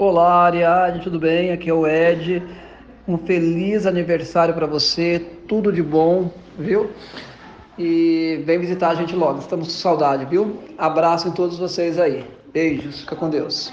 Olá, Ariadne, tudo bem? Aqui é o Ed. Um feliz aniversário para você, tudo de bom, viu? E vem visitar a gente logo, estamos com saudade, viu? Abraço em todos vocês aí. Beijos, fica com Deus.